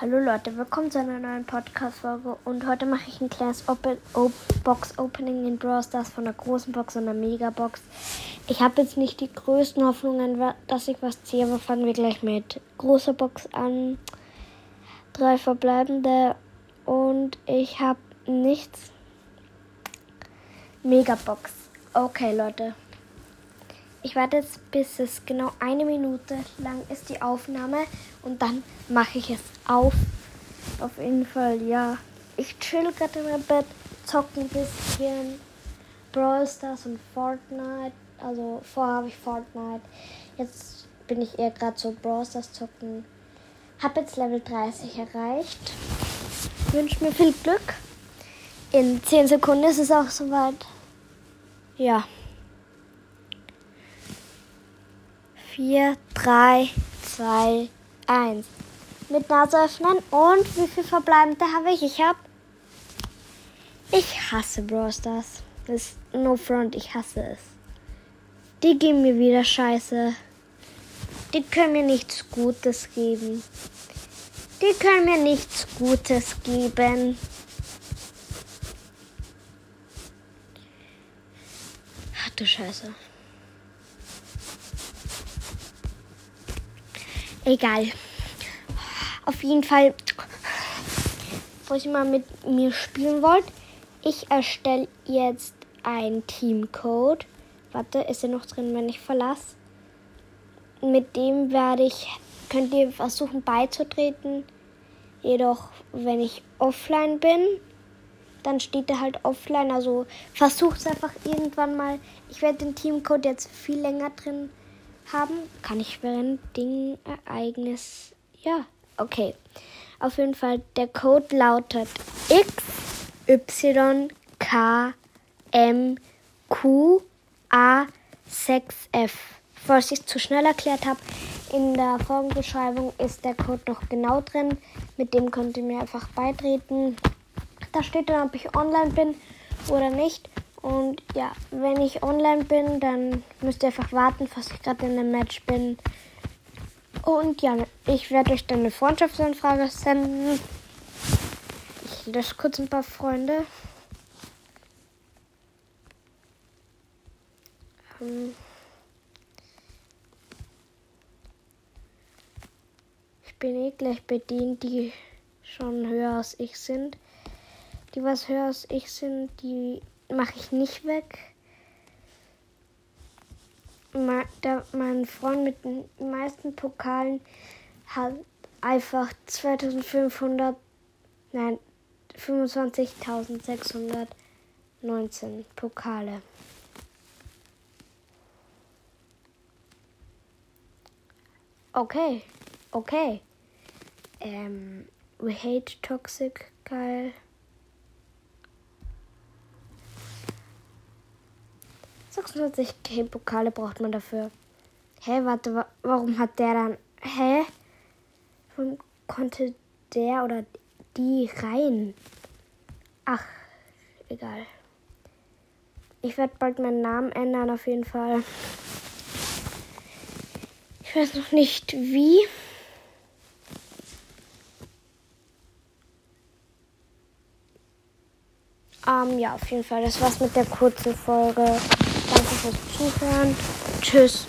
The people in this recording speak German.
Hallo Leute, willkommen zu einer neuen Podcast-Folge und heute mache ich ein kleines Open Box-Opening in Brawl Stars von einer großen Box und einer Mega-Box. Ich habe jetzt nicht die größten Hoffnungen, dass ich was ziehe, aber fangen wir gleich mit großer Box an. Drei verbleibende und ich habe nichts. Mega-Box. Okay Leute, ich warte jetzt, bis es genau eine Minute lang ist, die Aufnahme. Und dann mache ich es auf. Auf jeden Fall, ja. Ich chill gerade in meinem Bett, zocke ein bisschen Brawl Stars und Fortnite. Also vorher habe ich Fortnite. Jetzt bin ich eher gerade so Brawl Stars zocken. Hab jetzt Level 30 erreicht. Wünsche mir viel Glück. In 10 Sekunden ist es auch soweit. Ja. 4, 3, 2, 1. Mit Nase öffnen. Und wie viel verbleibende habe ich? Ich habe. Ich hasse Brawl Stars. Das ist no front, ich hasse es. Die geben mir wieder Scheiße. Die können mir nichts Gutes geben. Die können mir nichts Gutes geben. Ach du Scheiße. Egal. Auf jeden Fall, was ihr mal mit mir spielen wollt, ich erstelle jetzt ein Teamcode. Warte, ist er noch drin, wenn ich verlasse? Mit dem werde ich, könnt ihr versuchen beizutreten. Jedoch, wenn ich offline bin, dann steht er halt offline. Also versucht es einfach irgendwann mal. Ich werde den Teamcode jetzt viel länger drin haben, kann ich während Ding Ereignis. Ja, okay. Auf jeden Fall, der Code lautet X, Y, K, M, Q, A, 6F. Falls ich es zu schnell erklärt habe, in der Folgenbeschreibung ist der Code noch genau drin. Mit dem könnt ihr mir einfach beitreten. Da steht dann, ob ich online bin oder nicht. Und ja, wenn ich online bin, dann müsst ihr einfach warten, bis ich gerade in einem Match bin. Und ja, ich werde euch dann eine Freundschaftsanfrage senden. Ich lösche kurz ein paar Freunde. Ähm ich bin eh gleich bedient, die schon höher als ich sind. Die was höher als ich sind, die mache ich nicht weg. mein Freund mit den meisten Pokalen hat einfach 2500, nein, 25.619 Pokale. Okay, okay. Ähm, we hate toxic, geil. 26 Pokale braucht man dafür. Hä, warte, wa warum hat der dann. Hä? Warum konnte der oder die rein? Ach, egal. Ich werde bald meinen Namen ändern, auf jeden Fall. Ich weiß noch nicht wie. Ähm, ja, auf jeden Fall. Das war's mit der kurzen Folge. Danke fürs Zuhören. Tschüss.